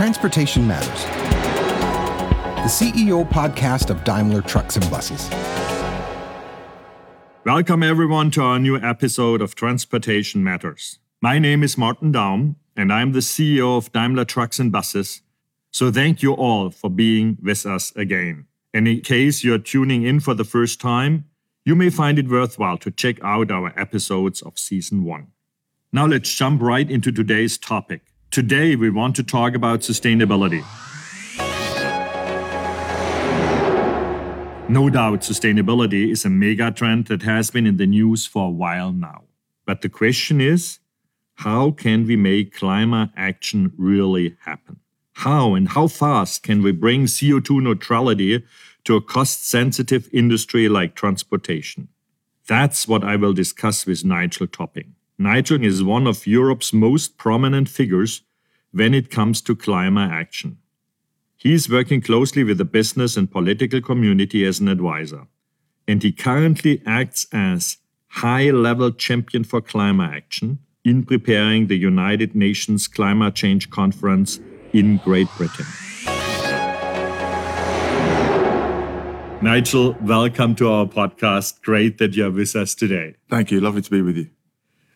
Transportation Matters, the CEO podcast of Daimler Trucks and Buses. Welcome, everyone, to our new episode of Transportation Matters. My name is Martin Daum, and I'm the CEO of Daimler Trucks and Buses. So, thank you all for being with us again. And in case you're tuning in for the first time, you may find it worthwhile to check out our episodes of Season 1. Now, let's jump right into today's topic. Today, we want to talk about sustainability. No doubt, sustainability is a mega trend that has been in the news for a while now. But the question is how can we make climate action really happen? How and how fast can we bring CO2 neutrality to a cost sensitive industry like transportation? That's what I will discuss with Nigel Topping. Nigel is one of Europe's most prominent figures when it comes to climate action. He is working closely with the business and political community as an advisor, and he currently acts as high level champion for climate action in preparing the United Nations Climate Change Conference in Great Britain. Nigel, welcome to our podcast. Great that you're with us today. Thank you. Lovely to be with you.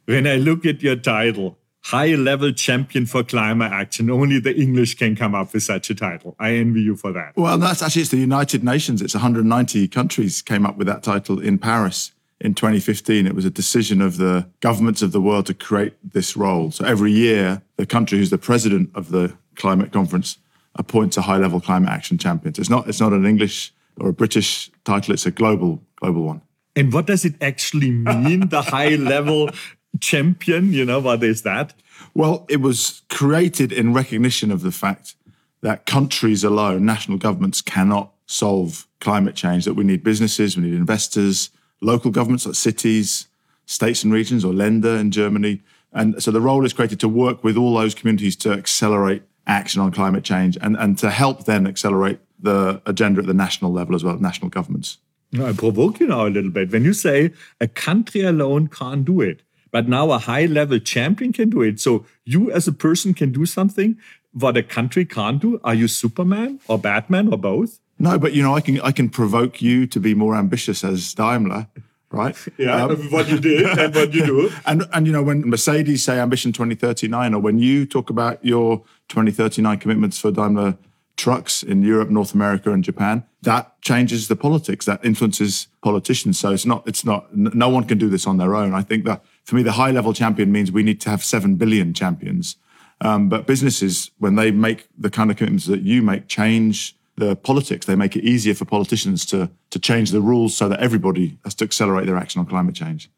When I look at your title, high level champion for climate action. Only the English can come up with such a title. I envy you for that. Well, that's actually it's the United Nations. It's 190 countries came up with that title in Paris in 2015. It was a decision of the governments of the world to create this role. So every year, the country who's the president of the climate conference appoints a high level climate action champion. So it's not it's not an English or a British title. It's a global global one. And what does it actually mean, the high level champion? You know, what is that? Well, it was created in recognition of the fact that countries alone, national governments, cannot solve climate change, that we need businesses, we need investors, local governments like cities, states and regions, or Länder in Germany. And so the role is created to work with all those communities to accelerate action on climate change and, and to help then accelerate the agenda at the national level as well, national governments. I provoke you now a little bit. When you say a country alone can't do it, but now a high level champion can do it. So you as a person can do something what a country can't do. Are you Superman or Batman or both? No, but you know, I can I can provoke you to be more ambitious as Daimler, right? Yeah, um, what you did and what you do. And and you know, when Mercedes say ambition 2039, or when you talk about your 2039 commitments for Daimler trucks in Europe, North America, and Japan, that changes the politics. That influences politicians. So it's not it's not no one can do this on their own. I think that for me, the high level champion means we need to have seven billion champions. Um, but businesses, when they make the kind of commitments that you make, change the politics. They make it easier for politicians to to change the rules so that everybody has to accelerate their action on climate change.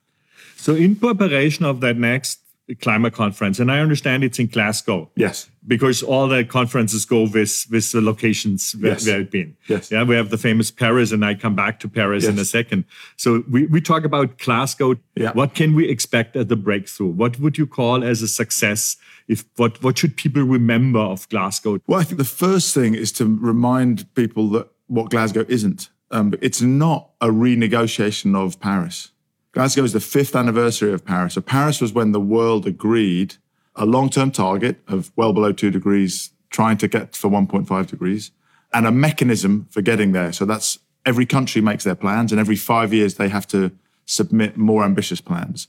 So, in preparation of that next climate conference, and I understand it's in Glasgow. Yes. Because all the conferences go with with the locations where, yes. where it's been. Yes. Yeah, we have the famous Paris, and I come back to Paris yes. in a second. So we, we talk about Glasgow. Yeah. What can we expect at the breakthrough? What would you call as a success? If what what should people remember of Glasgow? Well, I think the first thing is to remind people that what Glasgow isn't. Um, it's not a renegotiation of Paris. Glasgow is the fifth anniversary of Paris. So Paris was when the world agreed a long-term target of well below two degrees, trying to get for 1.5 degrees, and a mechanism for getting there. So that's every country makes their plans, and every five years they have to submit more ambitious plans.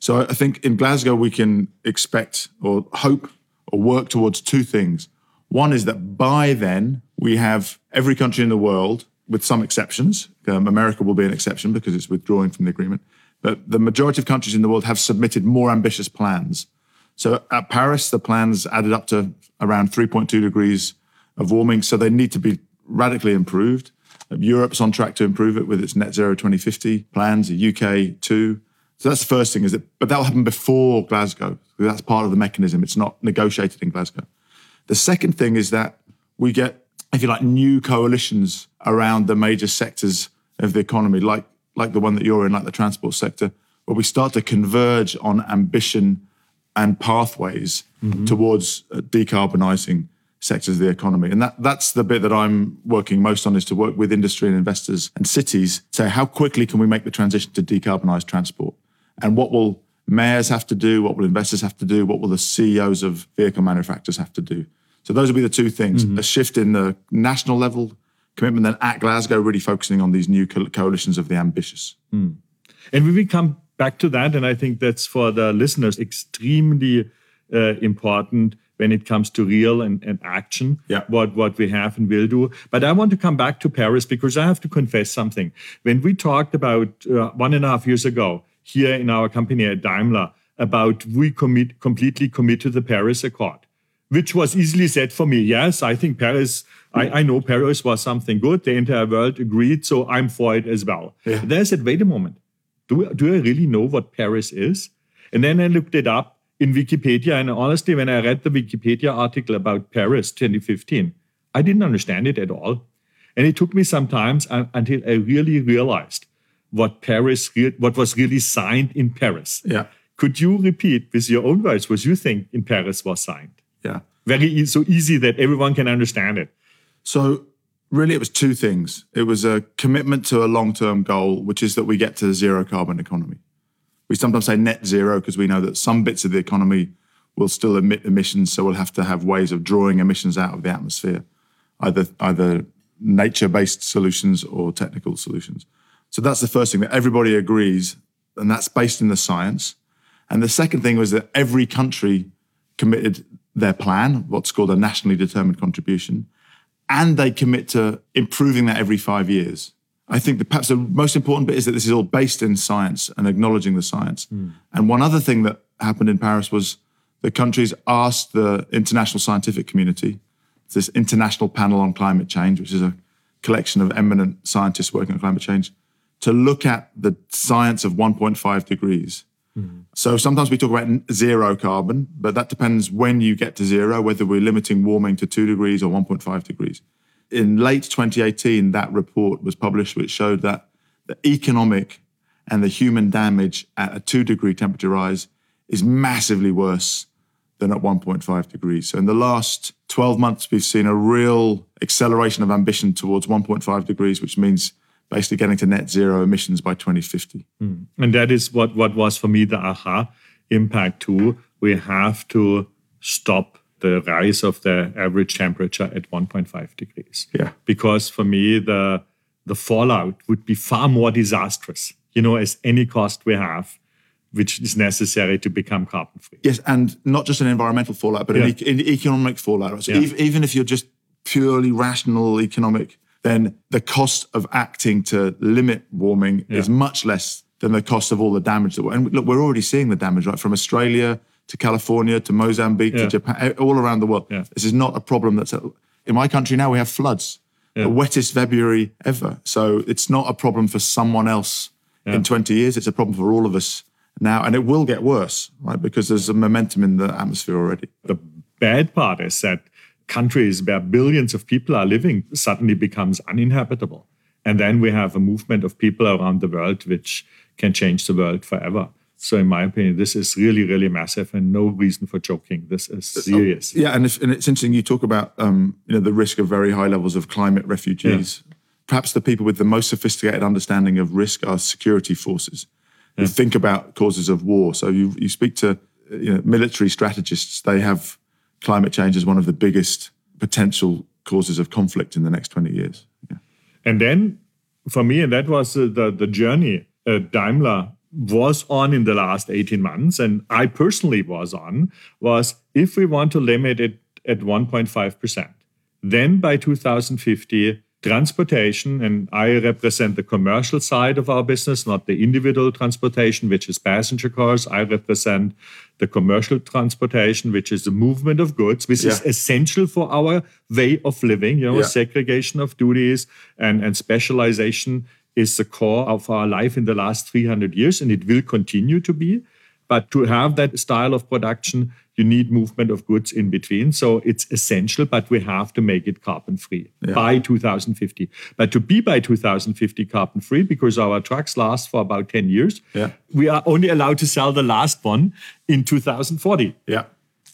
So I think in Glasgow we can expect or hope or work towards two things. One is that by then we have every country in the world, with some exceptions. Um, America will be an exception because it's withdrawing from the agreement but the majority of countries in the world have submitted more ambitious plans. So at Paris, the plans added up to around 3.2 degrees of warming. So they need to be radically improved. Europe's on track to improve it with its net zero 2050 plans, the UK too. So that's the first thing is that, but that will happen before Glasgow. That's part of the mechanism. It's not negotiated in Glasgow. The second thing is that we get, if you like, new coalitions around the major sectors of the economy, like like the one that you're in, like the transport sector, where we start to converge on ambition and pathways mm-hmm. towards uh, decarbonizing sectors of the economy. And that, that's the bit that I'm working most on is to work with industry and investors and cities to say how quickly can we make the transition to decarbonize transport? And what will mayors have to do? What will investors have to do? What will the CEOs of vehicle manufacturers have to do? So those will be the two things: a shift in the national level commitment, then at Glasgow, really focusing on these new co- coalitions of the ambitious. And we will come back to that. And I think that's for the listeners extremely uh, important when it comes to real and, and action, Yeah. what, what we have and will do. But I want to come back to Paris because I have to confess something. When we talked about uh, one and a half years ago here in our company at Daimler about we commit, completely commit to the Paris Accord, which was easily said for me. Yes, I think Paris, I, I know Paris was something good. The entire world agreed, so I'm for it as well. Yeah. Then I said, wait a moment. Do, do I really know what Paris is? And then I looked it up in Wikipedia. And honestly, when I read the Wikipedia article about Paris 2015, I didn't understand it at all. And it took me some time until I really realized what Paris, what was really signed in Paris. Yeah, Could you repeat with your own words what you think in Paris was signed? Yeah. Very so easy that everyone can understand it. So really, it was two things. It was a commitment to a long-term goal, which is that we get to zero carbon economy. We sometimes say net zero because we know that some bits of the economy will still emit emissions, so we'll have to have ways of drawing emissions out of the atmosphere, either either nature-based solutions or technical solutions. So that's the first thing that everybody agrees, and that's based in the science. And the second thing was that every country committed their plan, what's called a nationally determined contribution, and they commit to improving that every five years. I think that perhaps the most important bit is that this is all based in science and acknowledging the science. Hmm. And one other thing that happened in Paris was the countries asked the international scientific community, this international panel on climate change, which is a collection of eminent scientists working on climate change, to look at the science of 1.5 degrees. Mm. So sometimes we talk about zero carbon, but that depends when you get to zero, whether we're limiting warming to two degrees or 1.5 degrees. In late 2018, that report was published, which showed that the economic and the human damage at a two degree temperature rise is massively worse than at 1.5 degrees. So in the last 12 months, we've seen a real acceleration of ambition towards 1.5 degrees, which means basically getting to net zero emissions by 2050. Hmm. And that is what, what was for me the aha impact too. We have to stop the rise of the average temperature at 1.5 degrees. Yeah. Because for me, the the fallout would be far more disastrous, you know, as any cost we have, which is necessary to become carbon free. Yes, and not just an environmental fallout, but an, e- an economic fallout. So Yeah. ev- even if you're just purely rational economic, then the cost of acting to limit warming is much less than the cost of all the damage that we're. And look, we're already seeing the damage, right? From Australia to California to Mozambique Yeah. to Japan, eh, all around the world. Yeah. This is not a problem that's in my country now. We have floods, the wettest February ever. So it's not a problem for someone else in 20 years. It's a problem for all of us now, and it will get worse, right? Because there's a momentum in the atmosphere already. The bad part is that countries where billions of people are living suddenly becomes uninhabitable. And then we have a movement of people around the world which can change the world forever. So, in my opinion, this is really, really massive and no reason for joking. This is serious. Yeah, and, if, and it's interesting you talk about um, you know the risk of very high levels of climate refugees. Perhaps the people with the most sophisticated understanding of risk are security forces who think about causes of war. So you you speak to you know, military strategists; they have climate change is one of the biggest potential causes of conflict in the next twenty years. Yeah. And then for me, and that was uh, the, the journey uh, Daimler was on in the last 18 months, and I personally was on, was if we want to limit it at 1.5%, then by 2050, transportation, and I represent the commercial side of our business, not the individual transportation, which is passenger cars. I represent the commercial transportation, which is the movement of goods, which is essential for our way of living, you know, Yeah. segregation of duties and, and specialization is the core of our life in the last 300 years, and it will continue to be. But to have that style of production, you need movement of goods in between. So it's essential, but we have to make it carbon free by 2050. But to be by 2050 carbon free, because our trucks last for about 10 years, Yeah. we are only allowed to sell the last one in 2040. Yeah.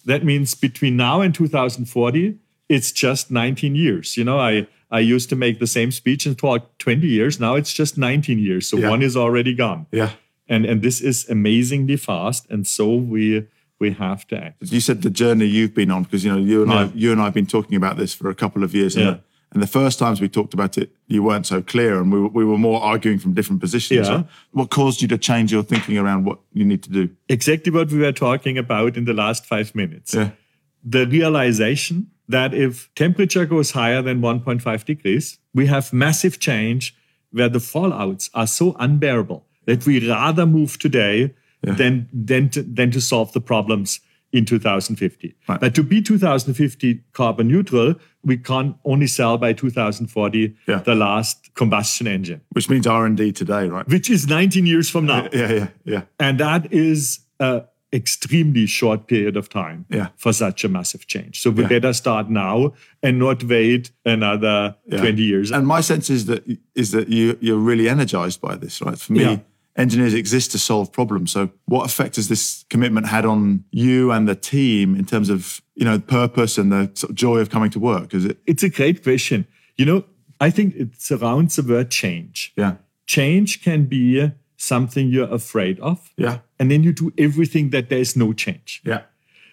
That means between now and 2040, it's just 19 years. You know, I, I used to make the same speech and talk 20 years. Now it's just 19 years. So Yeah. one is already gone. Yeah. And, and this is amazingly fast. And so we we have to act. You said the journey you've been on because you know you and Yeah. I you and I have been talking about this for a couple of years. And, Yeah. the, and the first times we talked about it, you weren't so clear, and we were, we were more arguing from different positions. Yeah. What caused you to change your thinking around what you need to do? Exactly what we were talking about in the last five minutes. Yeah. The realization that if temperature goes higher than 1.5 degrees, we have massive change where the fallouts are so unbearable that we rather move today than, than, to, than to solve the problems in 2050. Right. But to be 2050 carbon neutral, we can only sell by 2040 Yeah. the last combustion engine, Which means R and D today, right? which is 19 years from now. Yeah, yeah, yeah. And that is a extremely short period of time Yeah. for such a massive change. So we Yeah. better start now and not wait another Yeah. 20 years. And my sense is that is that you you're really energized by this, right? For me, Yeah. Engineers exist to solve problems. So, what effect has this commitment had on you and the team in terms of you know purpose and the sort of joy of coming to work? Is it? it's a great question. You know, I think it surrounds the word change. Yeah, Change can be something you're afraid of. yeah, And then you do everything that there is no change. yeah,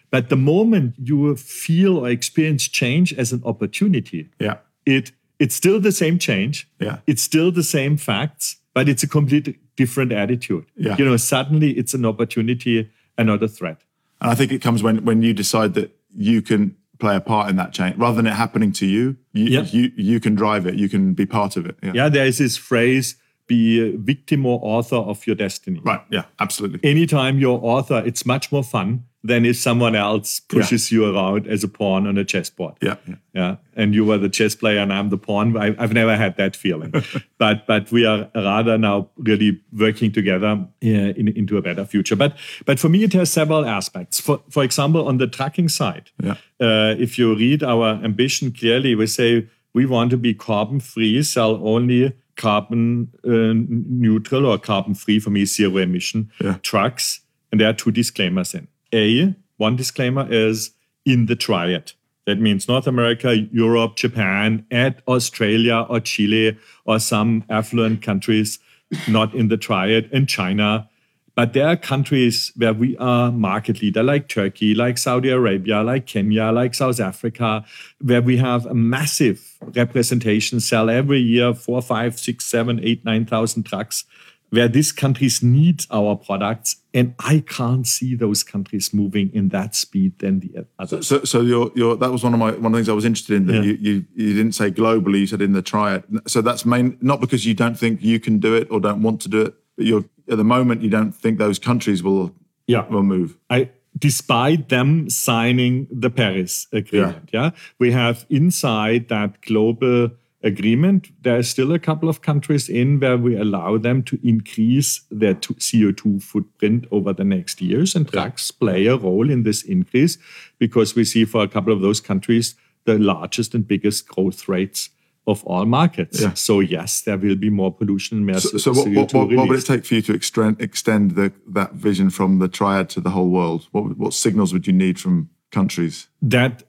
But the moment you feel or experience change as an opportunity, yeah, it it's still the same change. Yeah. It's still the same facts, but it's a completely different attitude. Yeah. You know, suddenly it's an opportunity and not a threat. And I think it comes when when you decide that you can play a part in that change rather than it happening to you. You Yeah. you, you can drive it. You can be part of it. Yeah. Yeah, there is this phrase be a victim or author of your destiny. Right. Yeah. Absolutely. Anytime you're author, it's much more fun than if someone else pushes you around as a pawn on a chessboard. Yeah. yeah. Yeah, and you were the chess player and I'm the pawn. I, I've never had that feeling, but but we are rather now really working together in, into a better future. But but for me, it has several aspects. For for example, on the trucking side, Yeah. uh, if you read our ambition clearly, we say we want to be carbon free, sell only carbon uh, neutral or carbon free for me zero emission Yeah. trucks. And there are two disclaimers in. A, one disclaimer is in the triad. That means North America, Europe, Japan, and Australia or Chile or some affluent countries not in the triad, and China. But there are countries where we are market leader, like Turkey, like Saudi Arabia, like Kenya, like South Africa, where we have a massive representation, sell every year four, five, six, seven, eight, nine thousand trucks, where these countries need our products. And I can't see those countries moving in that speed than the others. So, so your your that was one of my one of the things I was interested in. That Yeah. you, you you didn't say globally. You said in the triad. So that's main not because you don't think you can do it or don't want to do it, but you're at the moment you don't think those countries will Yeah. will move. I, despite them signing the Paris Agreement, yeah. we have inside that global agreement, there are still a couple of countries in where we allow them to increase their t- CO2 footprint over the next years, and trucks play a role in this increase because we see for a couple of those countries the largest and biggest growth rates of all markets. Yeah. So yes, there will be more pollution more So, so what, CO2 what, what, what would it take for you to extend extend the, that vision from the triad to the whole world? What what signals would you need from countries? that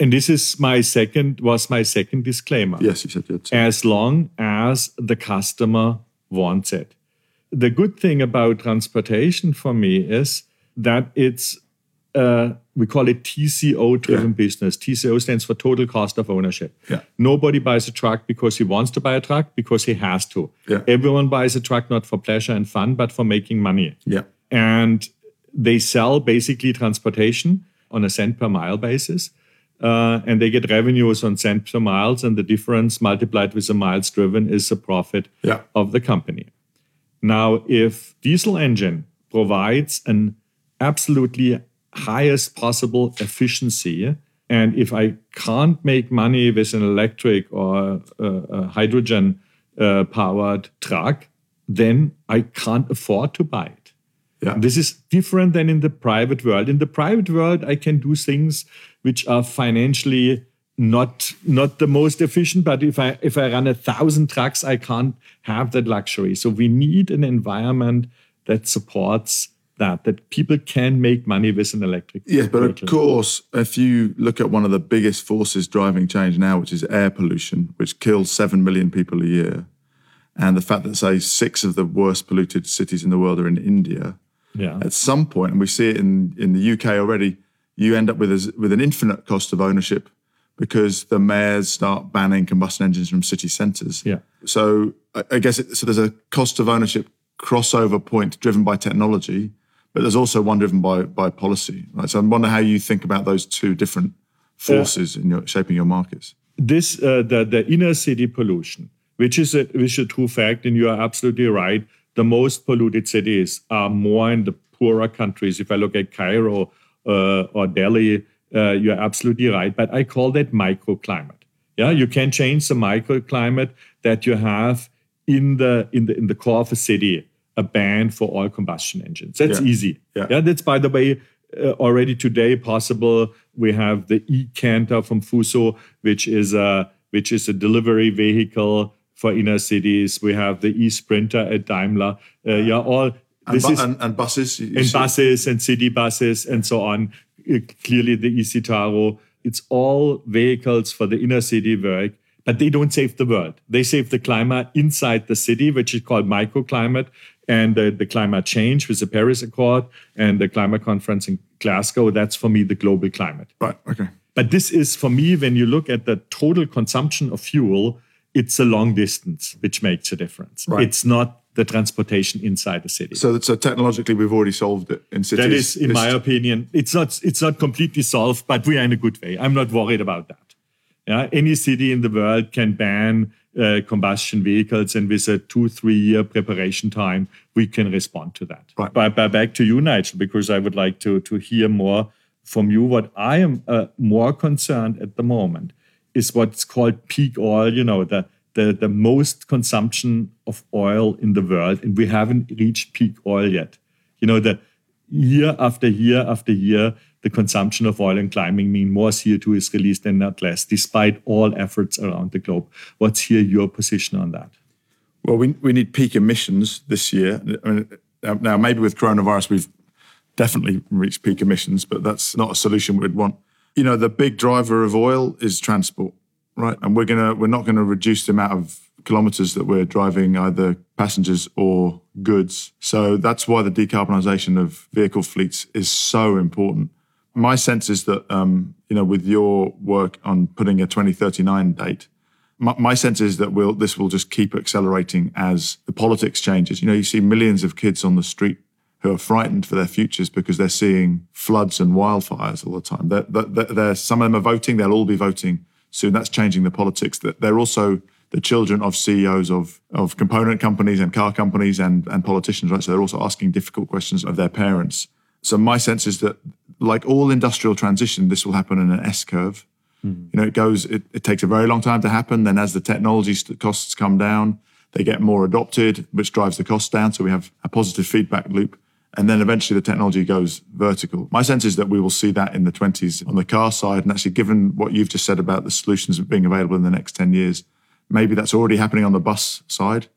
and this is my second was my second disclaimer Yes, you said had as long as the customer wants it the good thing about transportation for me is that it's uh, we call it TCO driven Yeah. business. TCO stands for total cost of ownership. Yeah. Nobody buys a truck because he wants to buy a truck, because he has to. Yeah. Everyone buys a truck not for pleasure and fun, but for making money Yeah, and they sell basically transportation on a cent per mile basis. Uh, and they get revenues on cent per miles, and the difference multiplied with the miles driven is the profit Yeah. of the company. Now, if diesel engine provides an absolutely highest possible efficiency, and if I can't make money with an electric or a, a hydrogen uh, powered truck, then I can't afford to buy it. Yeah, This is different than in the private world. In the private world, I can do things which are financially not not the most efficient. But if I if I run a thousand trucks, I can't have that luxury. So we need an environment that supports that that people can make money with an electric. Yes, but of course, if you look at one of the biggest forces driving change now, which is air pollution, which kills 7 million people a year, and the fact that, say, six of the worst polluted cities in the world are in India, Yeah. At some point, and we see it in, in the UK already, you end up with a, with an infinite cost of ownership because the mayors start banning combustion engines from city centres. Yeah. So I, I guess it, so. There's a cost of ownership crossover point driven by technology, but there's also one driven by by policy. Right. So I wonder how you think about those two different forces in your shaping your markets. This uh, the the inner city pollution, which is a which is a true fact, and you are absolutely right. The most polluted cities are more in the poorer countries. If I look at Cairo uh, or Delhi, uh, you're absolutely right. But I call that microclimate. Yeah, you can change the microclimate that you have in the in the in the core of a city a ban for all combustion engines. That's Yeah. easy. Yeah. yeah, that's by the way uh, already today possible. We have the e-Canter from Fuso, which is a which is a delivery vehicle for inner cities. We have the e-Sprinter at Daimler. Uh, yeah, all And, this bu- is and, and buses. and see- buses and city buses and so on. Uh, Clearly, the eCitaro. It's all vehicles for the inner city work, but they don't save the world. They save the climate inside the city, which is called microclimate, and the, the climate change with the Paris Accord and the climate conference in Glasgow. That's for me the global climate. Right. Okay. But this is for me, when you look at the total consumption of fuel, it's a long distance which makes a difference. Right. It's not the transportation inside the city. So, so technologically, we've already solved it in cities. That is, in my opinion, it's not it's not completely solved, but we are in a good way. I'm not worried about that. Yeah, any city in the world can ban uh, combustion vehicles, and with a two three year preparation time, we can respond to that. Right. But, but back to you, Nigel, because I would like to to hear more from you. What I am uh, more concerned at the moment is what's called peak oil. You know, the the, the most consumption of oil in the world, and we haven't reached peak oil yet. You know, the year after year after year, the consumption of oil and climbing mean more CO2 is released and not less, despite all efforts around the globe. What's here your position on that? Well, we, we need peak emissions this year. I mean, now- now, maybe with coronavirus, we've definitely reached peak emissions, but that's not a solution we'd want. You know, the big driver of oil is transport, right? And we're gonna we're not gonna reduce the amount of kilometers that we're driving either passengers or goods. So that's why the decarbonisation of vehicle fleets is so important. My sense is that um, you know, with your work on putting a 2039 date, my, my sense is that we'll, this will just keep accelerating as the politics changes. You know, you see millions of kids on the street who are frightened for their futures because they're seeing floods and wildfires all the time. They're, they're, they're, some of them are voting; they'll all be voting soon. That's changing the politics. They're also the children of CEOs of of component companies and car companies and and politicians, right? So they're also asking difficult questions of their parents. So my sense is that, like all industrial transition, this will happen in an S curve. Hmm. You know, it goes. It, it takes a very long time to happen. Then, as the technology costs come down, they get more adopted, which drives the costs down. So we have a positive feedback loop. And then eventually the technology goes vertical. My sense is that we will see that in the 20s on the car side. And actually, given what you've just said about the solutions being available in the next 10 years, maybe that's already happening on the bus side.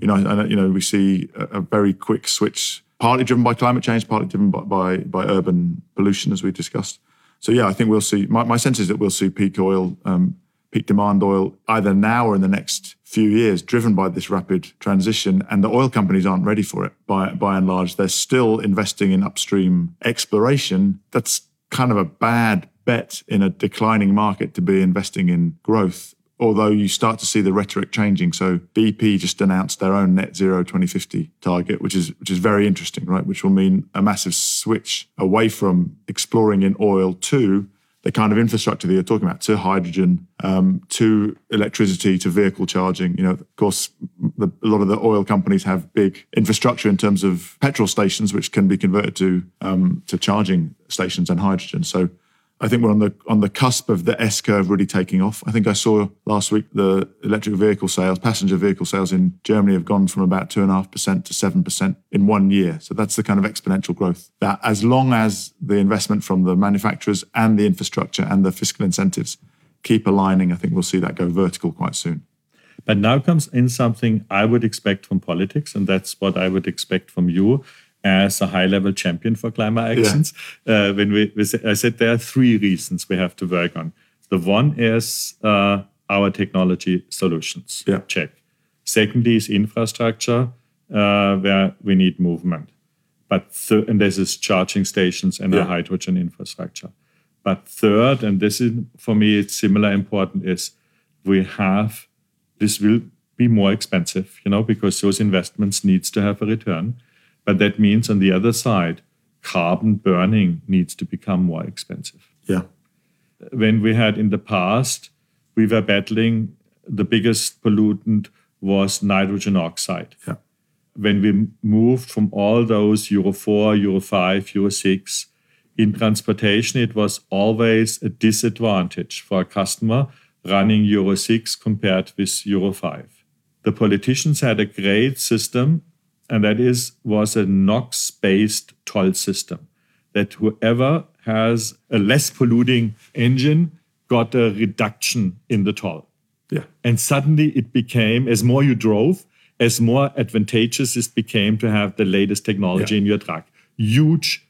You know, and, you know, we see a, a very quick switch, partly driven by climate change, partly driven by, by, by urban pollution, as we discussed. So yeah, I think we'll see. My, my sense is that we'll see peak oil, um, peak demand oil, either now or in the next few years, driven by this rapid transition. And the oil companies aren't ready for it. By by and large, they're still investing in upstream exploration. That's kind of a bad bet in a declining market to be investing in growth. Although you start to see the rhetoric changing. So BP just announced their own net zero 2050 target, which is which is very interesting, right? Which will mean a massive switch away from exploring in oil to the kind of infrastructure that you're talking about, to hydrogen, um, to electricity, to vehicle charging. You know, of course, the, a lot of the oil companies have big infrastructure in terms of petrol stations, which can be converted to um, to charging stations and hydrogen. So I think we're on the on the cusp of the S curve really taking off. I think I saw last week the electric vehicle sales, passenger vehicle sales in Germany have gone from about two and a half percent to seven percent in one year. So that's the kind of exponential growth. That as long as the investment from the manufacturers and the infrastructure and the fiscal incentives keep aligning, I think we'll see that go vertical quite soon. But now comes in something I would expect from politics, and that's what I would expect from you as a high-level champion for climate actions. Uh, when we, we sa- I said there are three reasons we have to work on. The one is uh, our technology solutions. Yeah. Check. Secondly is infrastructure, uh, where we need movement. But th- and this is charging stations and Yeah. hydrogen infrastructure. But third, and this is for me it's similar important, is we have this will be more expensive, you know, because those investments needs to have a return. But that means on the other side, carbon burning needs to become more expensive Yeah. when we had in the past, we were battling the biggest pollutant was nitrogen oxide. Yeah. When we moved from all those Euro 4, Euro 5, Euro 6, in transportation, it was always a disadvantage for a customer running Euro 6 compared with Euro 5. The politicians had a great system, and that is was a NOx-based toll system that whoever has a less polluting engine got a reduction in the toll. Yeah. And suddenly it became, as more you drove, as more advantageous it became to have the latest technology Yeah. in your truck. Huge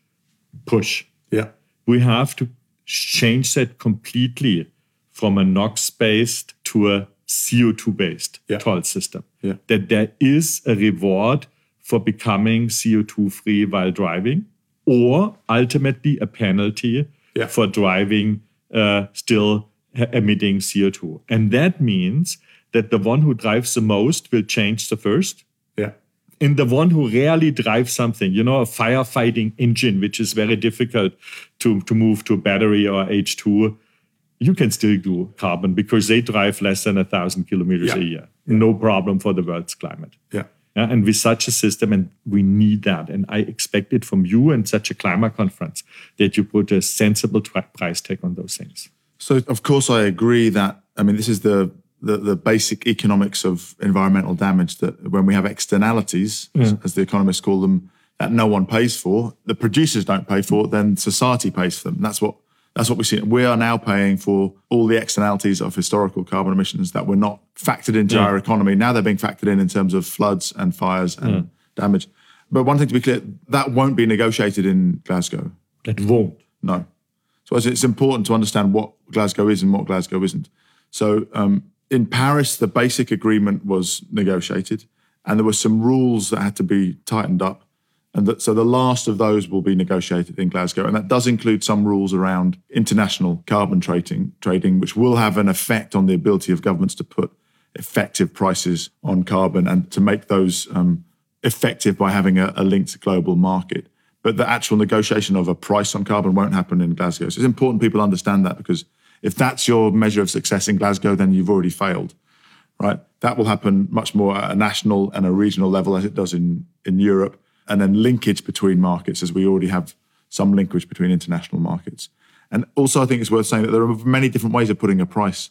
push. Yeah. We have to change that completely from a NOx based to a CO2 based Yeah. toll system. Yeah. That there is a reward for becoming CO2 free while driving, or ultimately a penalty Yeah. for driving uh, still emitting CO2. And that means that the one who drives the most will change the first. Yeah. And the one who rarely drives something, you know, a firefighting engine, which is very difficult to, to move to battery or H2, you can still do carbon because they drive less than a thousand kilometers Yeah. a year. No problem for the world's climate. Yeah. Yeah, and with such a system, and we need that. And I expect it from you and such a climate conference that you put a sensible price tag on those things. So of course I agree that I mean this is the the, the basic economics of environmental damage that when we have externalities, as, as the economists call them, that no one pays for, the producers don't pay for, then society pays for them. That's what that's what we see. We are now paying for all the externalities of historical carbon emissions that were not factored into our economy. Now they're being factored in in terms of floods and fires and damage. But one thing to be clear, that won't be negotiated in Glasgow. That won't. No. So it's important to understand what Glasgow is and what Glasgow isn't. So um, in Paris, the basic agreement was negotiated, and there were some rules that had to be tightened up. And that, so the last of those will be negotiated in Glasgow, and that does include some rules around international carbon trading, trading, which will have an effect on the ability of governments to put effective prices on carbon and to make those um, effective by having a, a linked global market. But the actual negotiation of a price on carbon won't happen in Glasgow. So it's important people understand that because if that's your measure of success in Glasgow, then you've already failed, right? That will happen much more at a national and a regional level as it does in, in Europe, and then linkage between markets as we already have some linkage between international markets. And also, I think it's worth saying that there are many different ways of putting a price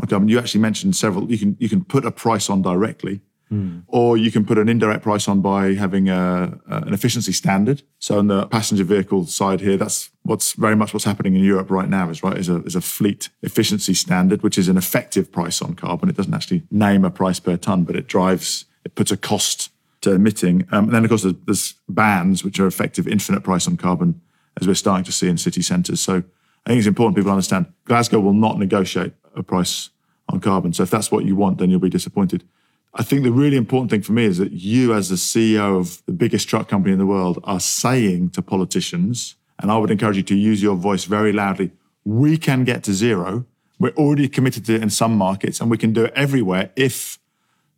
on carbon. You actually mentioned several. You can you can put a price on directly, hmm. or you can put an indirect price on by having a, a- an efficiency standard. So on the passenger vehicle side here, that's what's very much what's happening in Europe right now. Is right is a is a fleet efficiency standard, which is an effective price on carbon. It doesn't actually name a price per ton, but it drives it puts a cost to emitting. Um, and then of course there's, there's bans, which are effective infinite price on carbon, as we're starting to see in city centres. So I think it's important people understand Glasgow will not negotiate a price on carbon. So if that's what you want, then you'll be disappointed. I think the really important thing for me is that you, as the CEO of the biggest truck company in the world, are saying to politicians, and I would encourage you to use your voice very loudly, we can get to zero. We're already committed to it in some markets, and we can do it everywhere if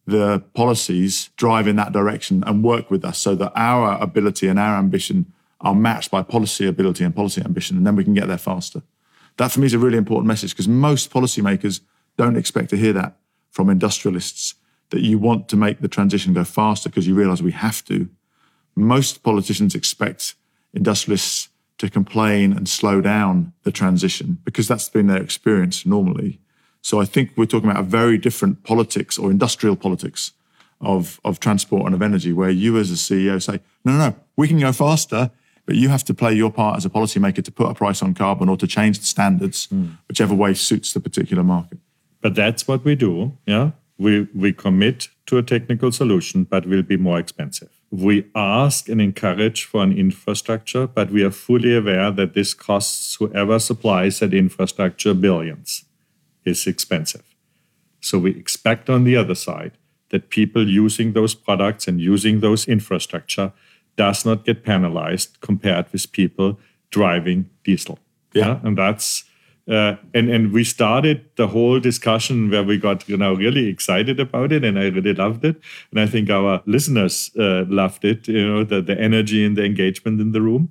the policies drive in that direction and work with us so that our ability and our ambition are matched by policy ability and policy ambition, and then we can get there faster. That for me is a really important message because most policymakers don't expect to hear that from industrialists that you want to make the transition go faster because you realize we have to. Most politicians expect industrialists to complain and slow down the transition because that's been their experience normally. So I think we're talking about a very different politics or industrial politics of, of transport and of energy, where you as a CEO say, no, no, no, we can go faster, but you have to play your part as a policymaker to put a price on carbon or to change the standards, hmm. whichever way suits the particular market. But that's what we do. Yeah. We, we commit to a technical solution, but will be more expensive. We ask and encourage for an infrastructure, but we are fully aware that this costs whoever supplies that infrastructure billions. Is expensive. So we expect on the other side that people using those products and using those infrastructure does not get penalized compared with people driving diesel. Yeah. And that's uh, and and we started the whole discussion where we got you know really excited about it, and I really loved it, and I think our listeners uh, loved it. You know the the energy and the engagement in the room.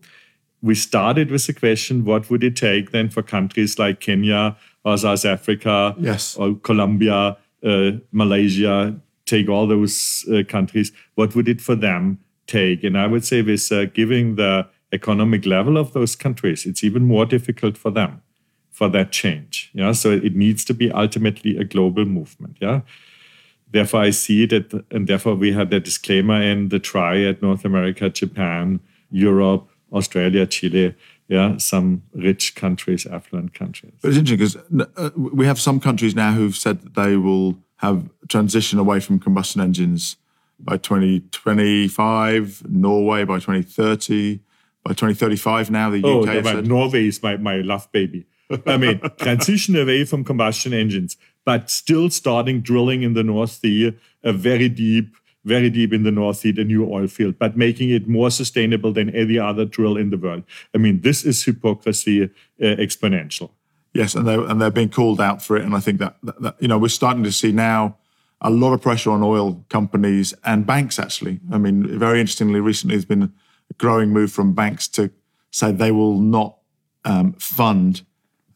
We started with the question: What would it take then for countries like Kenya or South Africa, Yes. or Colombia, uh, Malaysia, take all those uh, countries? What would it for them take? And I would say with uh, giving the economic level of those countries, it's even more difficult for them for that change. Yeah, so it needs to be ultimately a global movement. Yeah, therefore I see that, and therefore we had the disclaimer in the triad: North America, Japan, Europe, Australia, Chile. Yeah, some rich countries, affluent countries. But it's interesting because uh, we have some countries now who've said that they will have transition away from combustion engines by 2025, Norway by 2030, by 2035 now, the Oh, UK yeah, have but said. Norway is my, my love baby. I mean, transition away from combustion engines, but still starting drilling in the North Sea, a very deep, very deep in the North Sea, a new oil field, but making it more sustainable than any other drill in the world. I mean, this is hypocrisy uh, exponential. Yes, and they're, and they're being called out for it. And I think that, that, that, you know, we're starting to see now a lot of pressure on oil companies and banks, actually. I mean, very interestingly, recently there's been a growing move from banks to say they will not um, fund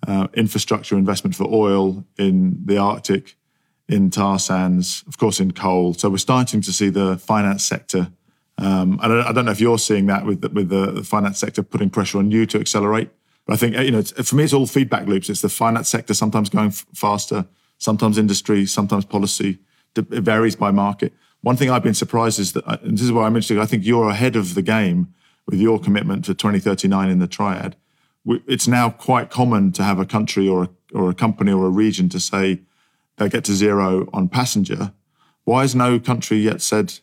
uh, infrastructure investment for oil in the Arctic, in tar sands, of course, in coal. So we're starting to see the finance sector. Um, I, don't, I don't know if you're seeing that with the, with the, finance sector putting pressure on you to accelerate. But I think you know, for me, it's all feedback loops. It's the finance sector sometimes going f- faster, sometimes industry, sometimes policy. It varies by market. One thing I've been surprised is that, and this is why I'm interested. I think you're ahead of the game with your commitment to 2039 in the triad. It's now quite common to have a country or a, or a company or a region to say they get to zero on passenger. Why has no country yet said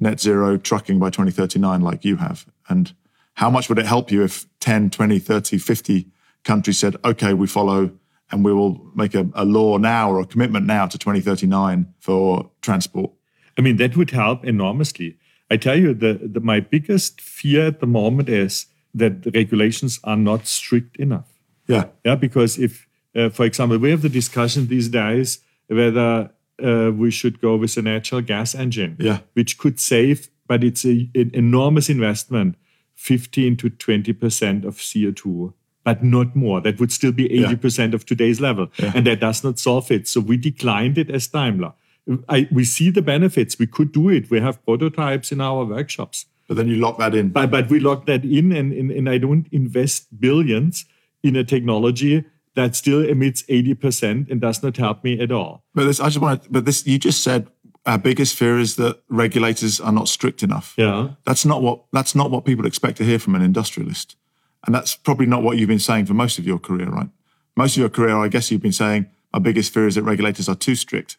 net zero trucking by 2039 like you have? And how much would it help you if 10, 20, 30, 50 countries said, okay, we follow and we will make a, a law now or a commitment now to 2039 for transport? I mean, that would help enormously. I tell you, the, the my biggest fear at the moment is that the regulations are not strict enough. Yeah. Yeah, because if, uh, for example, we have the discussion these days whether uh, we should go with a natural gas engine, Yeah. which could save, but it's a, an enormous investment, 15 to 20% of CO2, but not more. That would still be 80% of today's level. And that does not solve it. So we declined it as Daimler. I, we see the benefits. We could do it. We have prototypes in our workshops. But then you lock that in. But, but we lock that in, and, and, and I don't invest billions in a technology that still emits 80% and does not help me at all. But this, I just want to, but this, you just said our biggest fear is that regulators are not strict enough. Yeah. That's not what, that's not what people expect to hear from an industrialist. And that's probably not what you've been saying for most of your career, right? Most of your career, I guess you've been saying, my biggest fear is that regulators are too strict.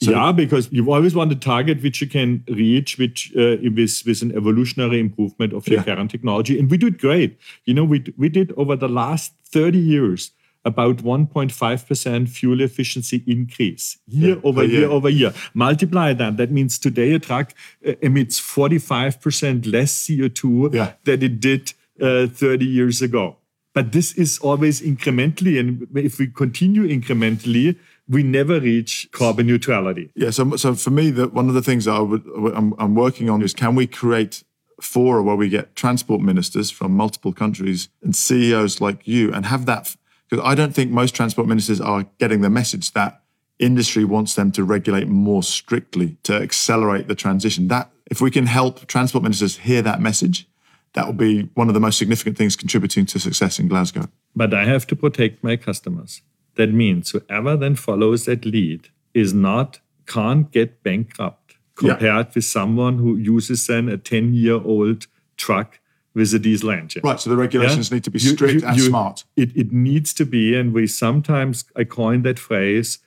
yeah, because you always want a target which you can reach, which uh, with, with an evolutionary improvement of your Yeah. current technology. And we did great. You know, we, we did over the last 30 years about 1.5% fuel efficiency increase year Yeah, over year. year. over year. Multiply that. That means today a truck uh, emits 45% less CO2 Yeah. than it did uh, 30 years ago. But this is always incrementally. And if we continue incrementally, we never reach carbon neutrality. Yeah. So, so for me, that one of the things I would, I'm, I'm working on is can we create fora where we get transport ministers from multiple countries and CEOs like you and have that, because I don't think most transport ministers are getting the message that industry wants them to regulate more strictly to accelerate the transition. That if we can help transport ministers hear that message, that will be one of the most significant things contributing to success in Glasgow. But I have to protect my customers. That means whoever then follows that lead is not, can't get bankrupt Yeah. compared with someone who uses then a 10 year old truck with a diesel engine. Right. So the regulations Yeah? need to be You- strict you- and you- smart. It, it needs to be, and we sometimes, I coin that phrase,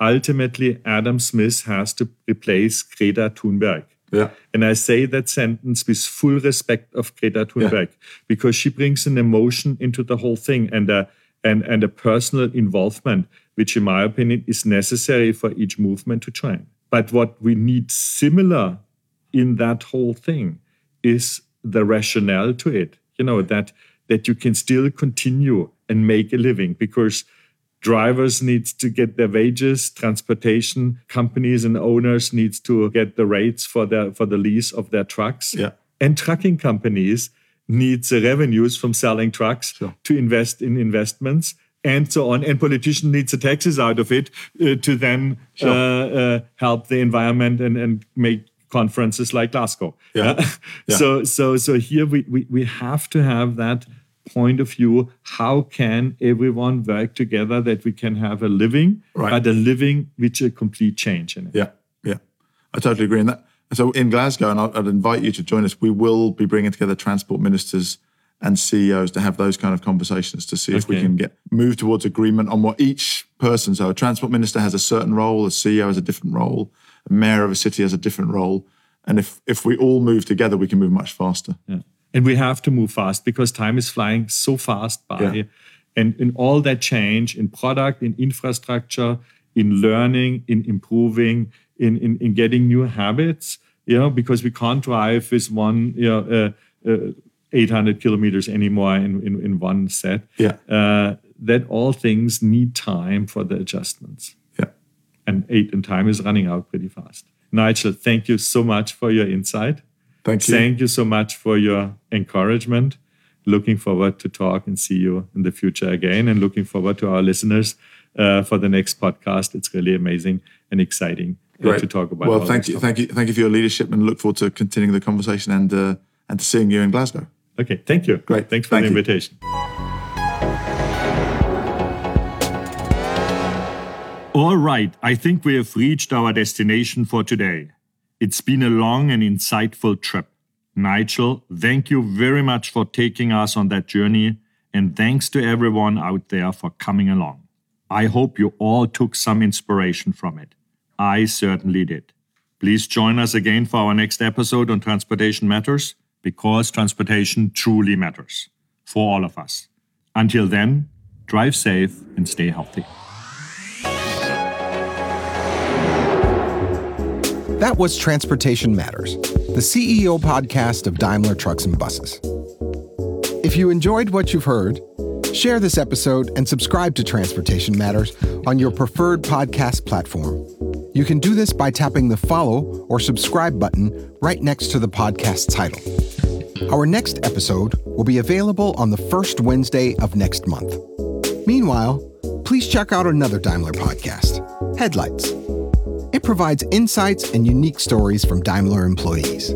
ultimately Adam Smith has to replace Greta Thunberg. Yeah. And I say that sentence with full respect of Greta Thunberg because she brings an emotion into the whole thing and a, and, and a personal involvement, which, in my opinion, is necessary for each movement to join. But what we need similar in that whole thing is the rationale to it. You know that that you can still continue and make a living because drivers needs to get their wages transportation companies and owners needs to get the rates for their for the lease of their trucks Yeah. and trucking companies needs the revenues from selling trucks Sure. to invest in investments and so on and politician needs the taxes out of it uh, to then uh, uh, help the environment and, and make conferences like glasgow Yeah. Yeah. so so so here we, we we have to have that point of view how can everyone work together that we can have a living Right. but a living with a complete change in it Yeah, yeah, I totally agree. And that so in Glasgow, and I'd, invite you to join us. We will be bringing together transport ministers and CEOs to have those kind of conversations to see if we can get move towards agreement on what each person. So a transport minister has a certain role, a CEO has a different role, mayor of a city has a different role, and if if we all move together, we can move much faster. Yeah. And we have to move fast because time is flying so fast by. Yeah. And in all that change in product, in infrastructure, in learning, in improving, in, in, in getting new habits, you know, because we can't drive with one, you know, uh, uh, 800 kilometers anymore in, in, in one set. Yeah. Uh, that all things need time for the adjustments. And eight and time is running out pretty fast. Nigel, thank you so much for your insight. thank you. Thank you so much for your encouragement. Looking forward to talk and see you in the future again, and looking forward to our listeners uh, for the next podcast. It's really amazing and exciting uh, Great. to talk about. Well, thank you, thank you, thank you for your leadership, and look forward to continuing the conversation and uh, and to seeing you in Glasgow. Okay, thank you. Great. Thanks for Thank the you. All right, I think we have reached our destination for today. It's been a long and insightful trip. Nigel, thank you very much for taking us on that journey, and thanks to everyone out there for coming along. I hope you all took some inspiration from it. I certainly did. Please join us again for our next episode on Transportation Matters, because transportation truly matters for all of us. Until then, drive safe and stay healthy. That was Transportation Matters, the CEO podcast of Daimler Trucks and Buses. If you enjoyed what you've heard, share this episode and subscribe to Transportation Matters on your preferred podcast platform. You can do this by tapping the follow or subscribe button right next to the podcast title. Our next episode will be available on the first Wednesday of next month. Meanwhile, please check out another Daimler podcast, Headlights. Provides insights and unique stories from Daimler employees.